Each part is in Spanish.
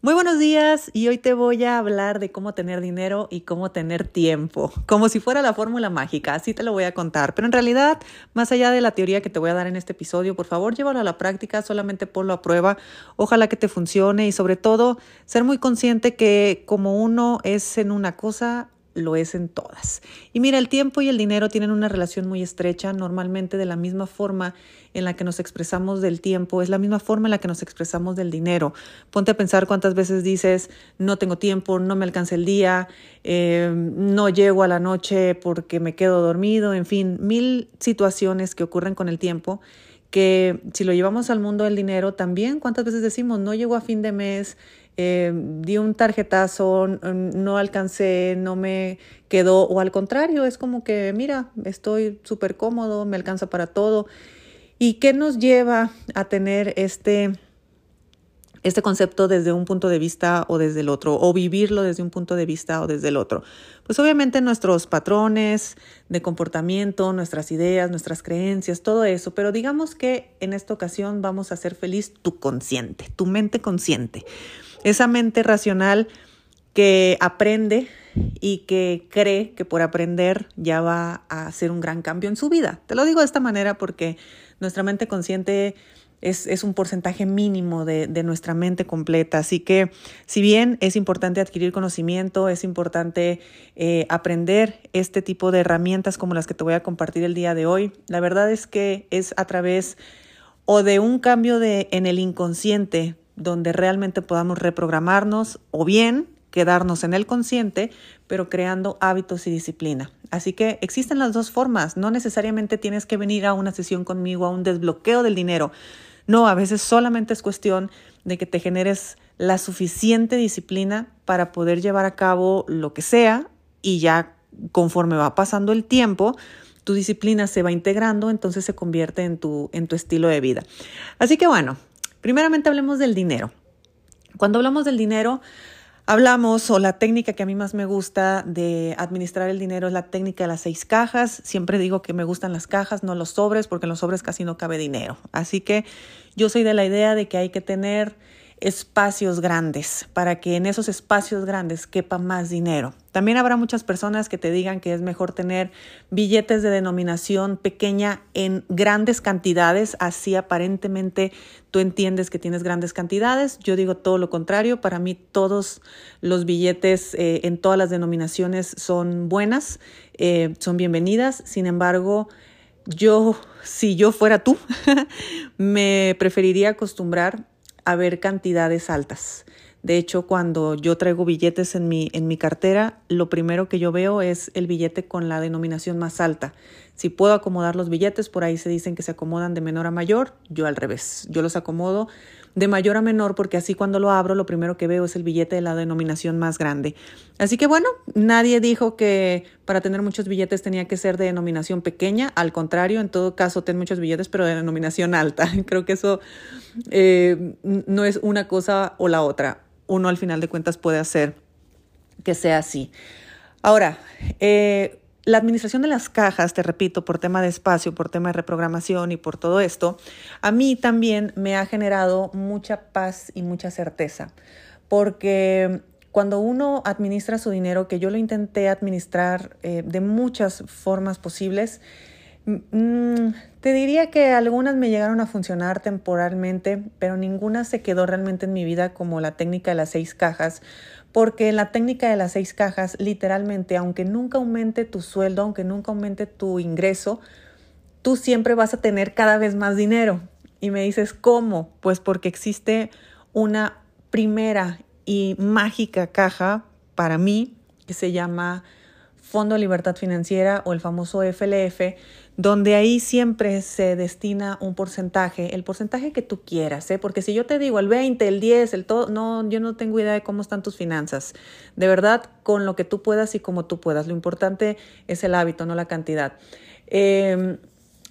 Muy buenos días y hoy te voy a hablar de cómo tener dinero y cómo tener tiempo, como si fuera la fórmula mágica, así te lo voy a contar, pero en realidad, más allá de la teoría que te voy a dar en este episodio, por favor llévalo a la práctica, solamente ponlo a prueba, ojalá que te funcione y sobre todo ser muy consciente que como uno es en una cosa, lo es en todas. Y mira, el tiempo y el dinero tienen una relación muy estrecha, normalmente de la misma forma en la que nos expresamos del tiempo, es la misma forma en la que nos expresamos del dinero. Ponte a pensar cuántas veces dices, no tengo tiempo, no me alcanza el día, eh, no llego a la noche porque me quedo dormido, en fin, mil situaciones que ocurren con el tiempo que si lo llevamos al mundo del dinero, también cuántas veces decimos, no llego a fin de mes, eh, di un tarjetazo, no alcancé, no me quedó, o al contrario, es como que, mira, estoy súper cómodo, me alcanza para todo. ¿Y qué nos lleva a tener este, este concepto desde un punto de vista o desde el otro, o vivirlo desde un punto de vista o desde el otro? Pues obviamente nuestros patrones de comportamiento, nuestras ideas, nuestras creencias, todo eso, pero digamos que en esta ocasión vamos a hacer feliz tu consciente, tu mente consciente esa mente racional que aprende y que cree que por aprender ya va a hacer un gran cambio en su vida. Te lo digo de esta manera porque nuestra mente consciente es, un porcentaje mínimo de, nuestra mente completa. Así que si bien es importante adquirir conocimiento, es importante eh, aprender este tipo de herramientas como las que te voy a compartir el día de hoy, la verdad es que es a través o de un cambio de, en el inconsciente donde realmente podamos reprogramarnos o bien quedarnos en el consciente, pero creando hábitos y disciplina. Así que existen las dos formas. No necesariamente tienes que venir a una sesión conmigo, a un desbloqueo del dinero. No, a veces solamente es cuestión de que te generes la suficiente disciplina para poder llevar a cabo lo que sea y ya conforme va pasando el tiempo, tu disciplina se va integrando, entonces se convierte en tu, en tu estilo de vida. Así que bueno, Primeramente hablemos del dinero. Cuando hablamos del dinero, hablamos, o la técnica que a mí más me gusta de administrar el dinero es la técnica de las seis cajas. Siempre digo que me gustan las cajas, no los sobres, porque en los sobres casi no cabe dinero. Así que yo soy de la idea de que hay que tener espacios grandes, para que en esos espacios grandes quepa más dinero. También habrá muchas personas que te digan que es mejor tener billetes de denominación pequeña en grandes cantidades, así aparentemente tú entiendes que tienes grandes cantidades. Yo digo todo lo contrario, para mí todos los billetes eh, en todas las denominaciones son buenas, eh, son bienvenidas, sin embargo, yo, si yo fuera tú, me preferiría acostumbrar a ver cantidades altas. De hecho, cuando yo traigo billetes en mi, en mi cartera, lo primero que yo veo es el billete con la denominación más alta. Si puedo acomodar los billetes, por ahí se dicen que se acomodan de menor a mayor, yo al revés. Yo los acomodo de mayor a menor porque así cuando lo abro lo primero que veo es el billete de la denominación más grande. Así que bueno, nadie dijo que para tener muchos billetes tenía que ser de denominación pequeña, al contrario, en todo caso ten muchos billetes pero de denominación alta. Creo que eso eh, no es una cosa o la otra. Uno al final de cuentas puede hacer que sea así. Ahora, eh, la administración de las cajas, te repito, por tema de espacio, por tema de reprogramación y por todo esto, a mí también me ha generado mucha paz y mucha certeza, porque cuando uno administra su dinero, que yo lo intenté administrar eh, de muchas formas posibles, mm, te diría que algunas me llegaron a funcionar temporalmente, pero ninguna se quedó realmente en mi vida como la técnica de las seis cajas, porque en la técnica de las seis cajas, literalmente, aunque nunca aumente tu sueldo, aunque nunca aumente tu ingreso, tú siempre vas a tener cada vez más dinero. Y me dices, ¿cómo? Pues porque existe una primera y mágica caja para mí que se llama Fondo de Libertad Financiera o el famoso FLF, donde ahí siempre se destina un porcentaje, el porcentaje que tú quieras, ¿eh? porque si yo te digo el 20, el 10, el todo, no, yo no tengo idea de cómo están tus finanzas. De verdad, con lo que tú puedas y como tú puedas. Lo importante es el hábito, no la cantidad. Em,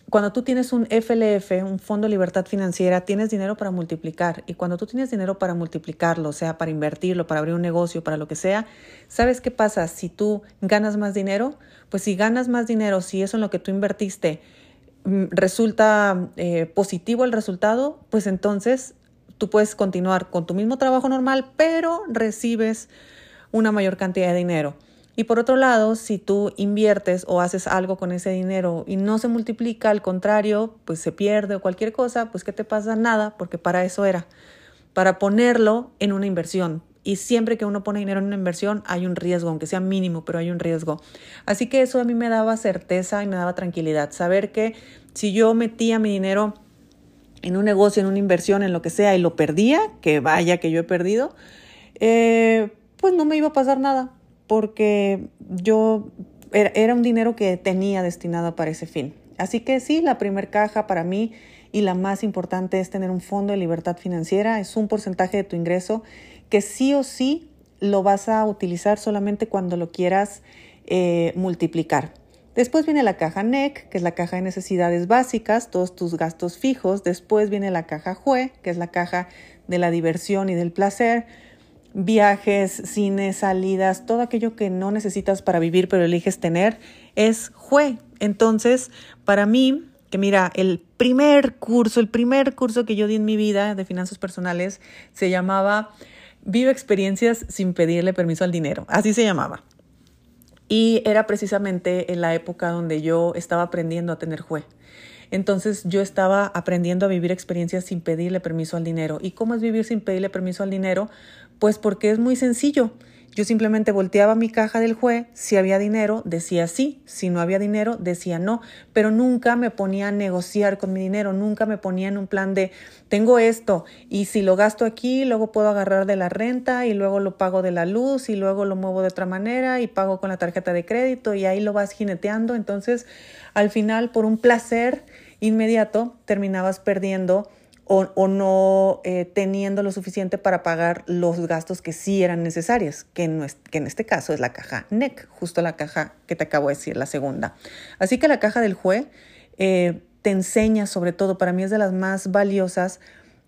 cuando tú tienes un FLF, un Fondo de Libertad Financiera, tienes dinero para multiplicar. Y cuando tú tienes dinero para multiplicarlo, sea, para invertirlo, para abrir un negocio, para lo que sea, ¿sabes qué pasa? Si tú ganas más dinero, pues si ganas más dinero, si eso en lo que tú invertiste mm, resulta eh, positivo el resultado, pues entonces tú puedes continuar con tu mismo trabajo normal, pero recibes una mayor cantidad de dinero. Y por otro lado, si tú inviertes o haces algo con ese dinero y no se multiplica, al contrario, pues se pierde o cualquier cosa, pues ¿qué te pasa? Nada, porque para eso era, para ponerlo en una inversión. Y siempre que uno pone dinero en una inversión hay un riesgo, aunque sea mínimo, pero hay un riesgo. Así que eso a mí me daba certeza y me daba tranquilidad, saber que si yo metía mi dinero en un negocio, en una inversión, en lo que sea, y lo perdía, que vaya que yo he perdido, eh, pues no me iba a pasar nada porque yo era, un dinero que tenía destinado para ese fin. Así que sí, la primer caja para mí y la más importante es tener un fondo de libertad financiera. Es un porcentaje de tu ingreso que sí o sí lo vas a utilizar solamente cuando lo quieras eh, multiplicar. Después viene la caja NEC, que es la caja de necesidades básicas, todos tus gastos fijos. Después viene la caja JUE, que es la caja de la diversión y del placer viajes, cines, salidas, todo aquello que no necesitas para vivir pero eliges tener, es JUE. Entonces, para mí, que mira, el primer curso, el primer curso que yo di en mi vida de finanzas personales se llamaba Vive experiencias sin pedirle permiso al dinero. Así se llamaba. Y era precisamente en la época donde yo estaba aprendiendo a tener JUE. Entonces yo estaba aprendiendo a vivir experiencias sin pedirle permiso al dinero. ¿Y cómo es vivir sin pedirle permiso al dinero? Pues porque es muy sencillo. Yo simplemente volteaba mi caja del juez, si había dinero, decía sí, si no había dinero, decía no, pero nunca me ponía a negociar con mi dinero, nunca me ponía en un plan de, tengo esto, y si lo gasto aquí, luego puedo agarrar de la renta, y luego lo pago de la luz, y luego lo muevo de otra manera, y pago con la tarjeta de crédito, y ahí lo vas jineteando. Entonces, al final, por un placer inmediato, terminabas perdiendo o, no eh, teniendo lo suficiente para pagar los gastos que sí eran necesarios, que en, este caso es la caja NEC, justo la caja que te acabo de decir, la segunda. Así que la caja del JUE eh, te enseña, sobre todo, para mí es de las más valiosas,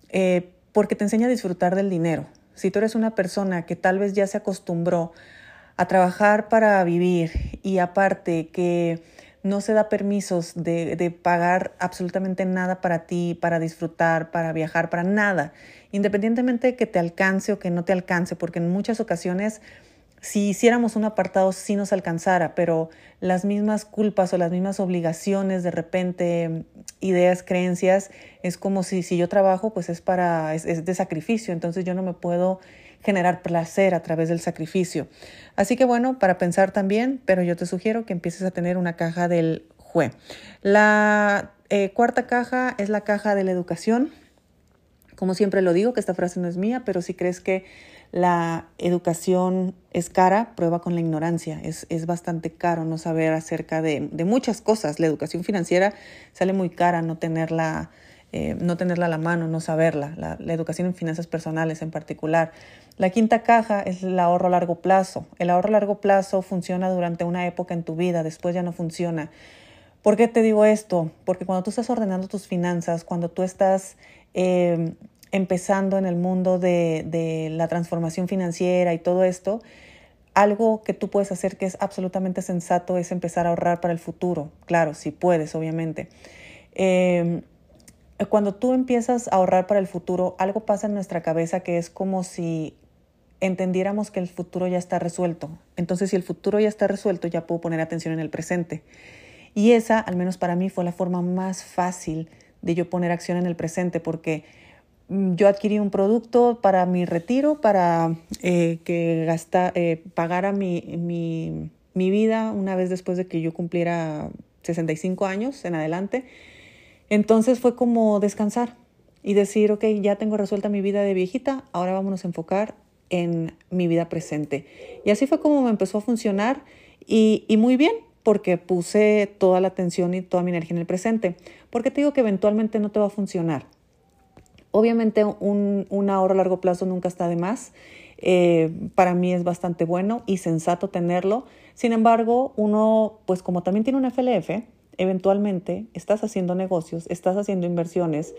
eh, porque te enseña a disfrutar del dinero. Si tú eres una persona que tal vez ya se acostumbró a trabajar para vivir y aparte que no se da permisos de, de, pagar absolutamente nada para ti, para disfrutar, para viajar, para nada, independientemente de que te alcance o que no te alcance, porque en muchas ocasiones si hiciéramos un apartado sí nos alcanzara, pero las mismas culpas o las mismas obligaciones, de repente ideas, creencias, es como si, si yo trabajo, pues es para, es de sacrificio, entonces yo no me puedo generar placer a través del sacrificio. Así que bueno, para pensar también, pero yo te sugiero que empieces a tener una caja del JUE. La eh, cuarta caja es la caja de la educación. Como siempre lo digo, que esta frase no es mía, pero si crees que la educación es cara, prueba con la ignorancia. Es, es bastante caro no saber acerca de, de, muchas cosas. La educación financiera sale muy cara no tenerla, eh, no tenerla a la mano, no saberla. La, la educación en finanzas personales en particular. La quinta caja es el ahorro a largo plazo. El ahorro a largo plazo funciona durante una época en tu vida, después ya no funciona. ¿Por qué te digo esto? Porque cuando tú estás ordenando tus finanzas, cuando tú estás eh, empezando en el mundo de, la transformación financiera y todo esto, algo que tú puedes hacer que es absolutamente sensato es empezar a ahorrar para el futuro. Claro, si puedes, obviamente. Eh, cuando tú empiezas a ahorrar para el futuro, algo pasa en nuestra cabeza que es como si entendiéramos que el futuro ya está resuelto. Entonces, si el futuro ya está resuelto, ya puedo poner atención en el presente. Y esa, al menos para mí, fue la forma más fácil de yo poner acción en el presente, porque mm, yo adquirí un producto para mi retiro, para eh, que gasta, eh, pagara mi, mi, mi vida una vez después de que yo cumpliera 65 años en adelante. Entonces fue como descansar y decir, ok, ya tengo resuelta mi vida de viejita, ahora vámonos a enfocar en mi vida presente. Y así fue como me empezó a funcionar y, muy bien, porque puse toda la atención y toda mi energía en el presente. Porque te digo que eventualmente no te va a funcionar. Obviamente un, ahorro a largo plazo nunca está de más. Eh, para mí es bastante bueno y sensato tenerlo. Sin embargo, uno, pues como también tiene un FLF, eventualmente estás haciendo negocios, estás haciendo inversiones.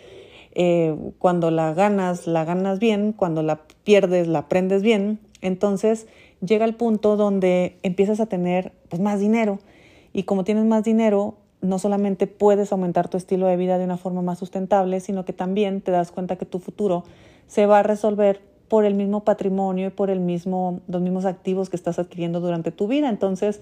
Eh, cuando la ganas, la ganas bien, cuando la pierdes, la aprendes bien. Entonces llega el punto donde empiezas a tener pues, más dinero. Y como tienes más dinero, no solamente puedes aumentar tu estilo de vida de una forma más sustentable, sino que también te das cuenta que tu futuro se va a resolver por el mismo patrimonio y por el mismo, los mismos activos que estás adquiriendo durante tu vida. Entonces,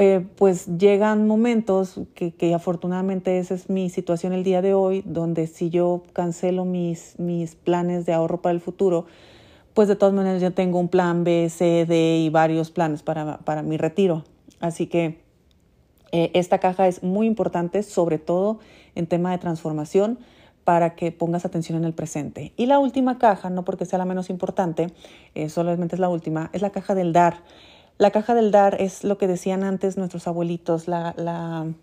eh, pues llegan momentos que, que, afortunadamente esa es mi situación el día de hoy, donde si yo cancelo mis, mis planes de ahorro para el futuro, pues de todas maneras ya tengo un plan B, C, D y varios planes para, para mi retiro. Así que eh, esta caja es muy importante, sobre todo en tema de transformación, para que pongas atención en el presente. Y la última caja, no porque sea la menos importante, eh, solamente es la última, es la caja del dar. La caja del dar es lo que decían antes nuestros abuelitos, el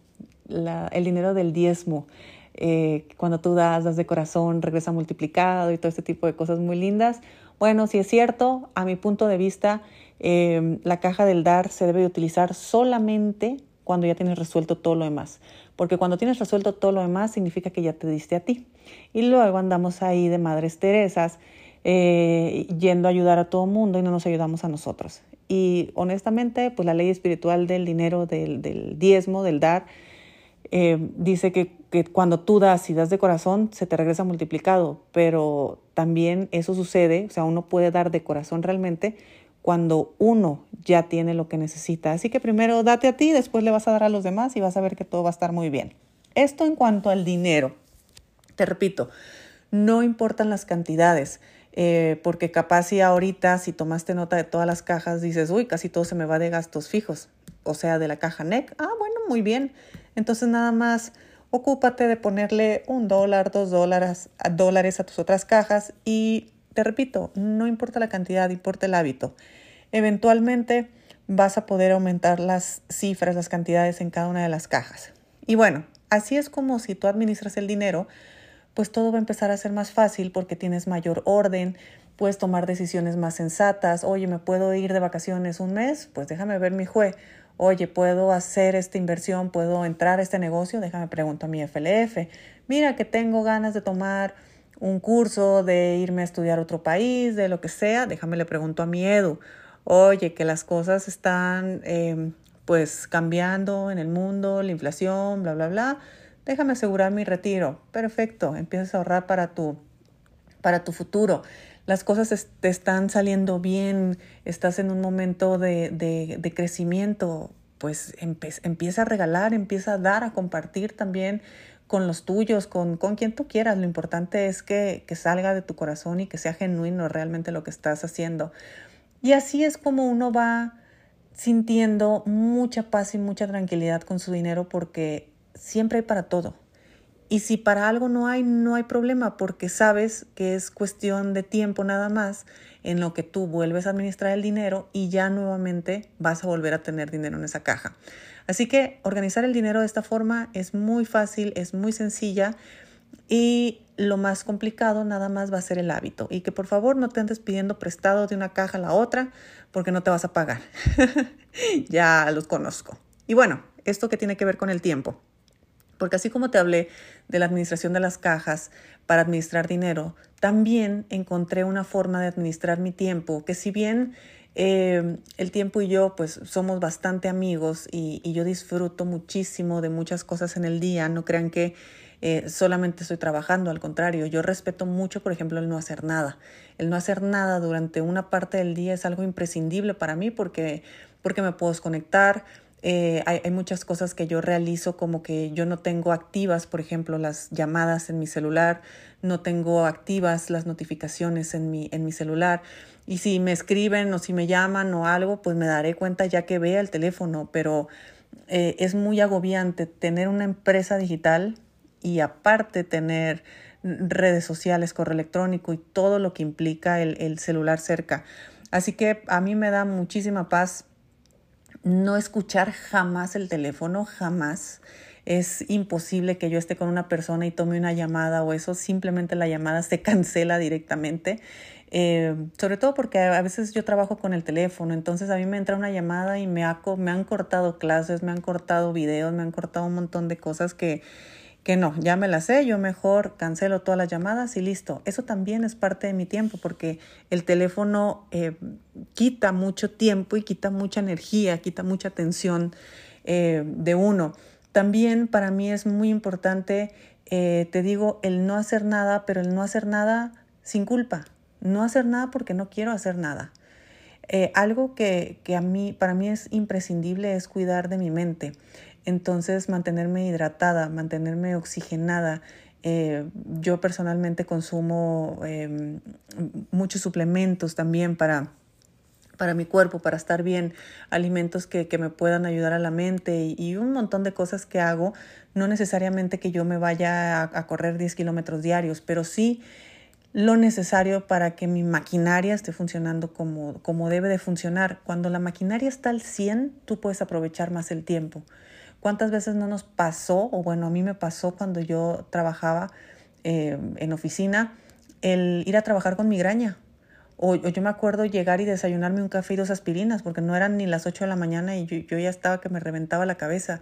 dinero del diezmo. Eh, cuando tú das, das de corazón, regresa multiplicado y todo este tipo de cosas muy lindas. Bueno, si es cierto, a mi punto de vista, la caja del dar se debe utilizar solamente cuando ya tienes resuelto todo lo demás. Porque cuando tienes resuelto todo lo demás significa que ya te diste a ti. Y luego andamos ahí de Madres Teresas eh, yendo a ayudar a todo mundo y no nos ayudamos a nosotros. Y honestamente, pues la ley espiritual del dinero, del, del diezmo, del dar, eh, dice que, que, cuando tú das y das de corazón, se te regresa multiplicado, pero también eso sucede, o sea, uno puede dar de corazón realmente cuando uno ya tiene lo que necesita. Así que primero date a ti, después le vas a dar a los demás y vas a ver que todo va a estar muy bien. Esto en cuanto al dinero. Te repito, no importan las cantidades. Eh, porque capaz si ahorita, si tomaste nota de todas las cajas, dices, uy, casi todo se me va de gastos fijos, o sea, de la caja NEC. Ah, bueno, muy bien. Entonces nada más ocúpate de ponerle un dólar, dos dólares, dólares a tus otras cajas y te repito, no importa la cantidad, importa el hábito. Eventualmente vas a poder aumentar las cifras, las cantidades en cada una de las cajas. Y bueno, así es como si tú administras el dinero, pues todo va a empezar a ser más fácil porque tienes mayor orden, puedes tomar decisiones más sensatas. Oye, ¿me puedo ir de vacaciones un mes? Pues déjame ver mi jue. Oye, ¿puedo hacer esta inversión? ¿Puedo entrar a este negocio? Déjame preguntar a mi FLF. Mira que tengo ganas de tomar un curso, de irme a estudiar a otro país, de lo que sea, déjame le pregunto a mi Edu, oye, que las cosas están em, pues cambiando en el mundo, la inflación, bla, bla, bla, déjame asegurar mi retiro. Perfecto, empiezas a ahorrar para tu, para tu futuro. Las cosas te están saliendo bien, estás en un momento de, de, crecimiento, pues empieza a regalar, empieza a dar, a compartir también con los tuyos, con, con quien tú quieras. Lo importante es que, que salga de tu corazón y que sea genuino realmente lo que estás haciendo. Y así es como uno va sintiendo mucha paz y mucha tranquilidad con su dinero porque siempre hay para todo. Y si para algo no hay, no hay problema porque sabes que es cuestión de tiempo nada más en lo que tú vuelves a administrar el dinero y ya nuevamente vas a volver a tener dinero en esa caja. Así que organizar el dinero de esta forma es muy fácil, es muy sencilla y lo más complicado nada más va a ser el hábito. Y que por favor no te andes pidiendo prestado de una caja a la otra porque no te vas a pagar. ya los conozco. Y bueno, esto que tiene que ver con el tiempo. Porque así como te hablé de la administración de las cajas para administrar dinero, también encontré una forma de administrar mi tiempo que si bien eh, el tiempo y yo pues somos bastante amigos y, yo disfruto muchísimo de muchas cosas en el día. No crean que eh, solamente estoy trabajando, al contrario, yo respeto mucho, por ejemplo, el no hacer nada. El no hacer nada durante una parte del día es algo imprescindible para mí porque, porque me puedo desconectar. Eh, hay, hay, muchas cosas que yo realizo como que yo no tengo activas, por ejemplo, las llamadas en mi celular, no tengo activas las notificaciones en mi, en mi celular. Y si me escriben o si me llaman o algo, pues me daré cuenta ya que vea el teléfono, pero eh, es muy agobiante tener una empresa digital y aparte tener redes sociales, correo electrónico y todo lo que implica el, el celular cerca. Así que a mí me da muchísima paz no escuchar jamás el teléfono, jamás. Es imposible que yo esté con una persona y tome una llamada o eso, simplemente la llamada se cancela directamente. Eh, sobre todo porque a veces yo trabajo con el teléfono, entonces a mí me entra una llamada y me, me han cortado clases, me han cortado videos, me han cortado un montón de cosas que, que no, ya me las sé, yo mejor cancelo todas las llamadas y listo. Eso también es parte de mi tiempo porque el teléfono eh, quita mucho tiempo y quita mucha energía, quita mucha atención eh, de uno. También para mí es muy importante, te digo, el no hacer nada, pero el no hacer nada sin culpa no hacer nada porque no quiero hacer nada. Eh, algo que, a mí, para mí es imprescindible es cuidar de mi mente. Entonces, mantenerme hidratada, mantenerme oxigenada. Eh, yo personalmente consumo em, muchos suplementos también para, para mi cuerpo, para estar bien, alimentos que, me puedan ayudar a la mente y, un montón de cosas que hago. No necesariamente que yo me vaya a, a correr 10 kilómetros diarios, pero sí lo necesario para que mi maquinaria esté funcionando como, como debe de funcionar. Cuando la maquinaria está al 100, tú puedes aprovechar más el tiempo. ¿Cuántas veces no nos pasó, o bueno, a mí me pasó cuando yo trabajaba eh, en oficina, el ir a trabajar con migraña? O, yo me acuerdo llegar y desayunarme un café y dos aspirinas, porque no eran ni las 8 de la mañana y yo, ya estaba que me reventaba la cabeza.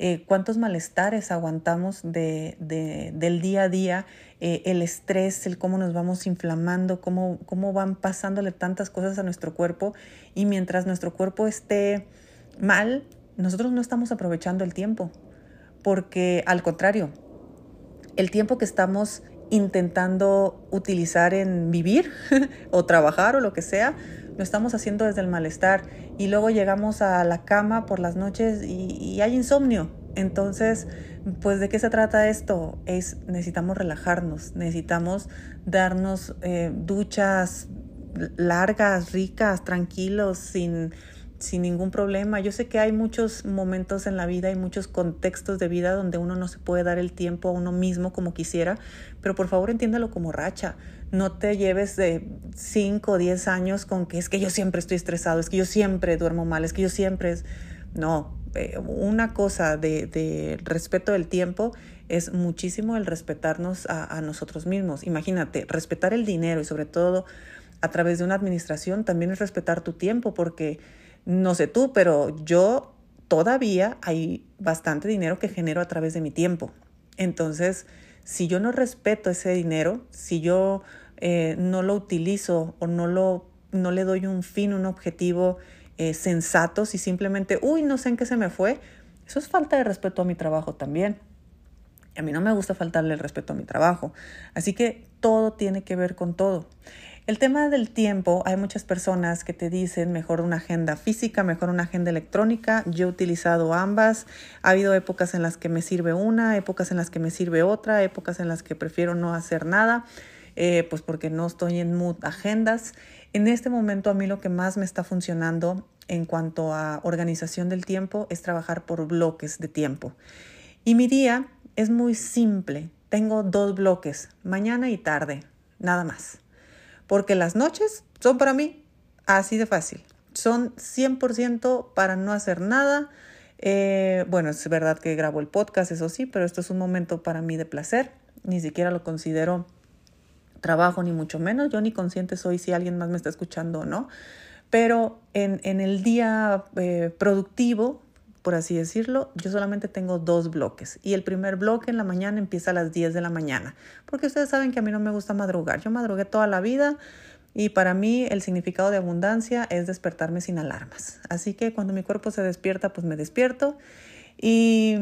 Eh, ¿Cuántos malestares aguantamos de, del día a día? Eh, el estrés, el cómo nos vamos inflamando, cómo, cómo van pasándole tantas cosas a nuestro cuerpo. Y mientras nuestro cuerpo esté mal, nosotros no estamos aprovechando el tiempo. Porque al contrario, el tiempo que estamos intentando utilizar en vivir o trabajar o lo que sea, lo estamos haciendo desde el malestar y luego llegamos a la cama por las noches y, hay insomnio. Entonces, pues de qué se trata esto? Es necesitamos relajarnos, necesitamos darnos eh, duchas largas, ricas, tranquilos, sin sin ningún problema. Yo sé que hay muchos momentos en la vida y muchos contextos de vida donde uno no se puede dar el tiempo a uno mismo como quisiera, pero por favor entiéndalo como racha. No te lleves de 5 o 10 años con que es que yo siempre estoy estresado, es que yo siempre duermo mal, es que yo siempre es... No, eh, una cosa de, respeto del tiempo es muchísimo el respetarnos a, a nosotros mismos. Imagínate, respetar el dinero y sobre todo a través de una administración también es respetar tu tiempo porque no sé tú, pero yo todavía hay bastante dinero que genero a través de mi tiempo. Entonces, si yo no respeto ese dinero, si yo eh, no lo utilizo o no, lo, no le doy un fin, un objetivo eh, sensato, si simplemente, uy, no sé en qué se me fue, eso es falta de respeto a mi trabajo también. A mí no me gusta faltarle el respeto a mi trabajo. Así que todo tiene que ver con todo. El tema del tiempo, hay muchas personas que te dicen mejor una agenda física, mejor una agenda electrónica. Yo he utilizado ambas. Ha habido épocas en las que me sirve una, épocas en las que me sirve otra, épocas en las que prefiero no hacer nada, eh, pues porque no estoy en mood agendas. En este momento a mí lo que más me está funcionando en cuanto a organización del tiempo es trabajar por bloques de tiempo. Y mi día es muy simple. Tengo dos bloques, mañana y tarde, nada más porque las noches son para mí así de fácil. Son 100% para no hacer nada. Eh, bueno, es verdad que grabo el podcast, eso sí, pero esto es un momento para mí de placer. Ni siquiera lo considero trabajo, ni mucho menos. Yo ni consciente soy si alguien más me está escuchando o no. Pero en, el día eh, productivo, por así decirlo, yo solamente tengo dos bloques y el primer bloque en la mañana empieza a las 10 de la mañana, porque ustedes saben que a mí no me gusta madrugar, yo madrugué toda la vida y para mí el significado de abundancia es despertarme sin alarmas. Así que cuando mi cuerpo se despierta, pues me despierto y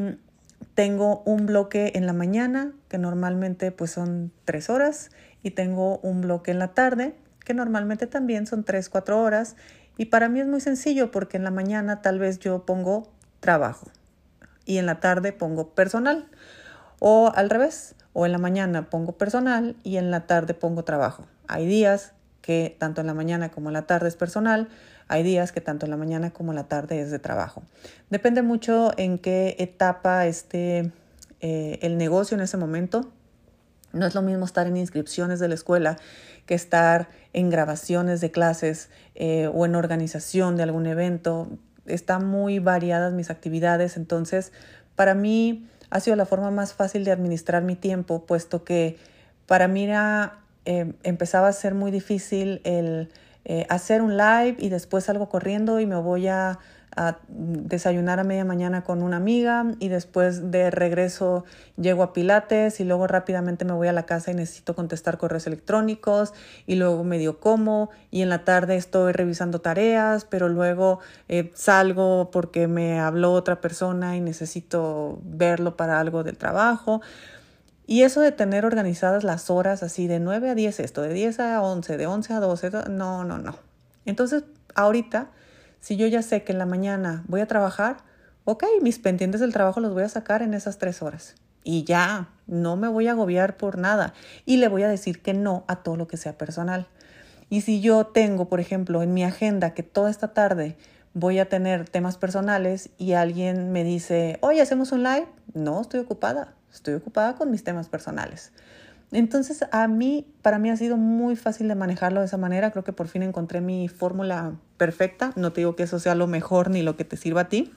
tengo un bloque en la mañana, que normalmente pues son tres horas, y tengo un bloque en la tarde, que normalmente también son tres, cuatro horas. Y para mí es muy sencillo porque en la mañana tal vez yo pongo trabajo y en la tarde pongo personal. O al revés, o en la mañana pongo personal y en la tarde pongo trabajo. Hay días que tanto en la mañana como en la tarde es personal, hay días que tanto en la mañana como en la tarde es de trabajo. Depende mucho en qué etapa esté eh, el negocio en ese momento. No es lo mismo estar en inscripciones de la escuela que estar en grabaciones de clases eh, o en organización de algún evento están muy variadas mis actividades, entonces para mí ha sido la forma más fácil de administrar mi tiempo, puesto que para mí era eh, empezaba a ser muy difícil el eh, hacer un live y después salgo corriendo y me voy a, desayunar a media mañana con una amiga y después de regreso llego a Pilates y luego rápidamente me voy a la casa y necesito contestar correos electrónicos y luego medio como y en la tarde estoy revisando tareas, pero luego eh, salgo porque me habló otra persona y necesito verlo para algo del trabajo. Y eso de tener organizadas las horas así de 9 a 10 esto, de 10 a 11, de 11 a 12, no, no, no. Entonces, ahorita, si yo ya sé que en la mañana voy a trabajar, ok, mis pendientes del trabajo los voy a sacar en esas tres horas. Y ya, no me voy a agobiar por nada. Y le voy a decir que no a todo lo que sea personal. Y si yo tengo, por ejemplo, en mi agenda que toda esta tarde voy a tener temas personales y alguien me dice, oye, ¿hacemos un live? No, estoy ocupada estoy ocupada con mis temas personales. Entonces, a mí, para mí ha sido muy fácil de manejarlo de esa manera. Creo que por fin encontré mi fórmula perfecta. No te digo que eso sea lo mejor ni lo que te sirva a ti.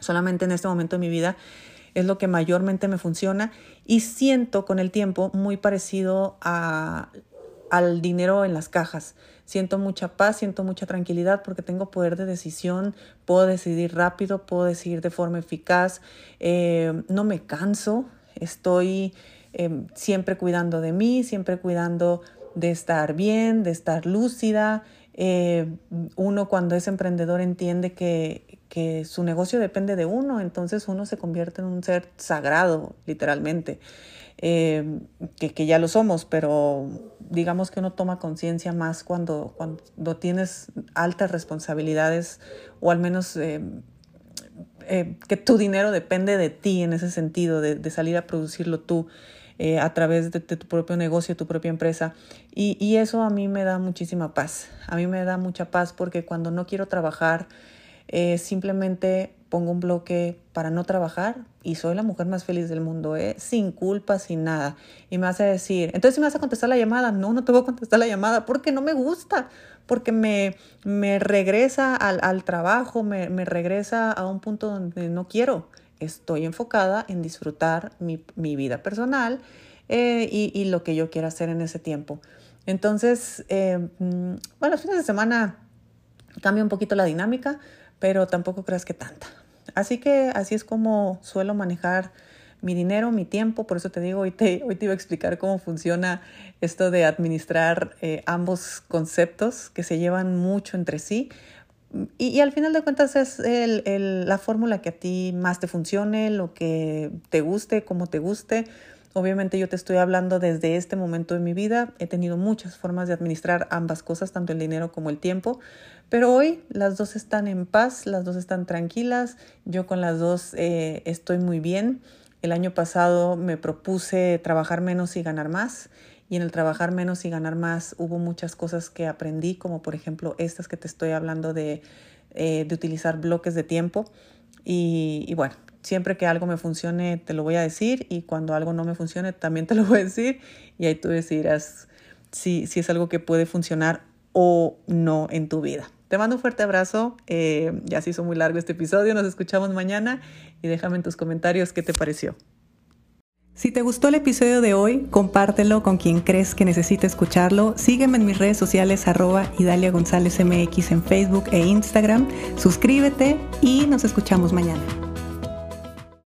Solamente en este momento de mi vida es lo que mayormente me funciona y siento con el tiempo muy parecido a, al dinero en las cajas. Siento mucha paz, siento mucha tranquilidad porque tengo poder de decisión, puedo decidir rápido, puedo decidir de forma eficaz, eh, no me canso, estoy eh, siempre cuidando de mí, siempre cuidando de estar bien, de estar lúcida. Eh, uno cuando es emprendedor entiende que, que su negocio depende de uno, entonces uno se convierte en un ser sagrado, literalmente. Eh, que, ya lo somos, pero digamos que uno toma conciencia más cuando, cuando tienes altas responsabilidades o al menos eh, eh, que tu dinero depende de ti en ese sentido, de, salir a producirlo tú. a través de, tu propio negocio, tu propia empresa. Y, y eso a mí me da muchísima paz. A mí me da mucha paz porque cuando no quiero trabajar, simplemente pongo un bloque para no trabajar y soy la mujer más feliz del mundo, ¿eh? sin culpa, sin nada. Y me hace decir, entonces si me vas a contestar la llamada, no, no te voy a contestar la llamada porque no me gusta, porque me, me regresa al, al trabajo, me, me, regresa a un punto donde no quiero. Estoy enfocada en disfrutar mi, mi vida personal eh, y, y, lo que yo quiero hacer en ese tiempo. Entonces, eh, mm, bueno, los fines de semana cambia un poquito la dinámica pero tampoco creas que tanta. Así que así es como suelo manejar mi dinero, mi tiempo, por eso te digo, hoy te, hoy te iba a explicar cómo funciona esto de administrar eh, ambos conceptos que se llevan mucho entre sí. Y, y al final de cuentas es el, el, la fórmula que a ti más te funcione, lo que te guste, como te guste. Obviamente yo te estoy hablando desde este momento de mi vida. He tenido muchas formas de administrar ambas cosas, tanto el dinero como el tiempo. Pero hoy las dos están en paz, las dos están tranquilas. Yo con las dos eh, estoy muy bien. El año pasado me propuse trabajar menos y ganar más. Y en el trabajar menos y ganar más hubo muchas cosas que aprendí, como por ejemplo estas que te estoy hablando de, eh, de utilizar bloques de tiempo. Y, y bueno, siempre que algo me funcione te lo voy a decir y cuando algo no me funcione también te lo voy a decir y ahí tú decidirás si, si es algo que puede funcionar o no en tu vida. Te mando un fuerte abrazo, eh, ya se hizo muy largo este episodio, nos escuchamos mañana y déjame en tus comentarios qué te pareció. Si te gustó el episodio de hoy, compártelo con quien crees que necesite escucharlo. Sígueme en mis redes sociales arroba Idalia González MX en Facebook e Instagram. Suscríbete y nos escuchamos mañana.